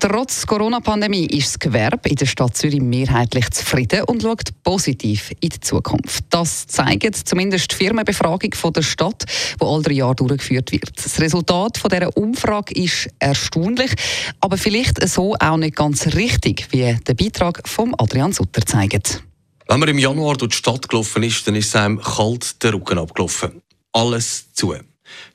Trotz Corona-Pandemie ist das Gewerbe in der Stadt Zürich mehrheitlich zufrieden und schaut positiv in die Zukunft. Das zeigt zumindest die Firmenbefragung von der Stadt, die all drei Jahre durchgeführt wird. Das Resultat von dieser Umfrage ist erstaunlich, aber vielleicht so auch nicht ganz richtig, wie der Beitrag von Adrian Sutter zeigt. Wenn man im Januar durch die Stadt gelaufen ist, dann ist es einem kalt der Rücken abgelaufen. Alles zu.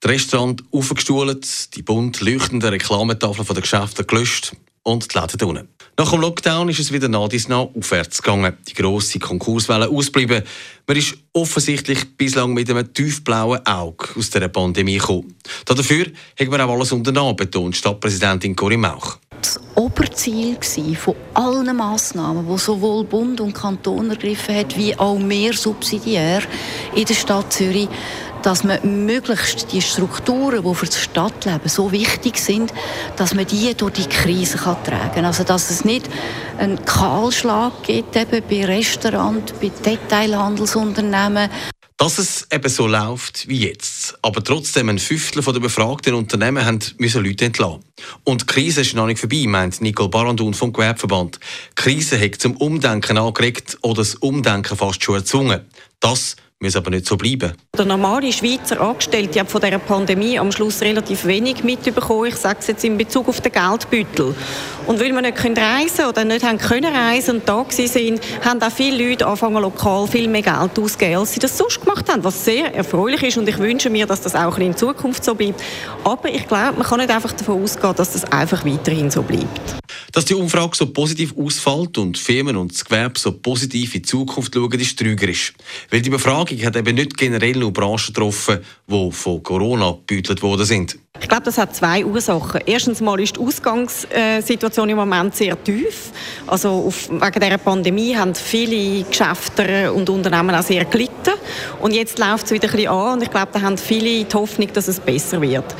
Das Restaurant aufgestuhlt, die bunt leuchtenden Reklametafeln der Geschäfte gelöscht und die Läden unten. Nach dem Lockdown ist es wieder nah dies nah aufwärts gegangen. Die grosse Konkurswelle ausbleiben. Man ist offensichtlich bislang mit einem tiefblauen Auge aus der Pandemie gekommen. Dafür hat man auch alles unternommen, betont Stadtpräsidentin Corinne Mauch. Das Oberziel von allen Massnahmen, die sowohl Bund und Kanton ergriffen hat, wie auch mehr subsidiär in der Stadt Zürich, dass man möglichst die Strukturen, die für das Stadtleben so wichtig sind, dass man die durch die Krise kann tragen kann. Also dass es nicht einen Kahlschlag gibt eben bei Restaurants, bei Detailhandelsunternehmen. Dass es eben so läuft wie jetzt, aber trotzdem ein Fünftel der befragten Unternehmen haben müssen Leute entlassen. Und die Krise ist noch nicht vorbei, meint Nicole Barandun vom Gewerbeverband. Die Krise hat zum Umdenken angeregt oder das Umdenken fast schon erzwungen. Das muss aber nicht so bleiben. Der normale Schweizer Angestellte hat von dieser Pandemie am Schluss relativ wenig mitbekommen. Ich sage es jetzt in Bezug auf den Geldbeutel. Und weil wir nicht reisen oder nicht haben können reisen und da sind, haben auch viele Leute angefangen, lokal viel mehr Geld auszugeben, als sie das sonst gemacht haben, was sehr erfreulich ist. Und ich wünsche mir, dass das auch in Zukunft so bleibt. Aber ich glaube, man kann nicht einfach davon ausgehen, dass das einfach weiterhin so bleibt. Dass die Umfrage so positiv ausfällt und Firmen und das Gewerbe so positiv in die Zukunft schauen, ist trügerisch. Weil die Befragung hat eben nicht generell nur Branchen getroffen, die von Corona gebeutelt worden sind. Ich glaube, das hat zwei Ursachen. Erstens mal ist die Ausgangssituation im Moment sehr tief. Also auf, wegen der Pandemie haben viele Geschäfte und Unternehmen auch sehr gelitten. Und jetzt läuft es wieder ein bisschen an und ich glaube, da haben viele die Hoffnung, dass es besser wird.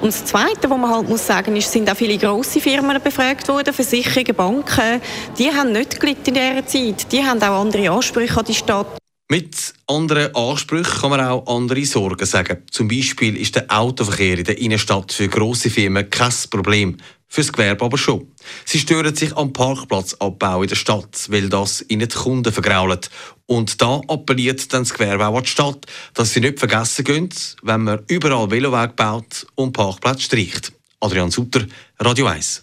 Und das Zweite, was man halt muss sagen, ist, sind auch viele grosse Firmen befragt worden, Versicherungen, Banken. Die haben nicht gelitten in dieser Zeit. Die haben auch andere Ansprüche an die Stadt. Mit anderen Ansprüchen kann man auch andere Sorgen sagen. Zum Beispiel ist der Autoverkehr in der Innenstadt für grosse Firmen kein Problem, fürs Gewerbe aber schon. Sie stören sich am Parkplatzabbau in der Stadt, weil das ihnen die Kunden vergrault. Und da appelliert dann das Gewerbe auch an die Stadt, dass sie nicht vergessen gehen, wenn man überall Veloweg baut und Parkplätze streicht. Adrian Sutter, Radio 1.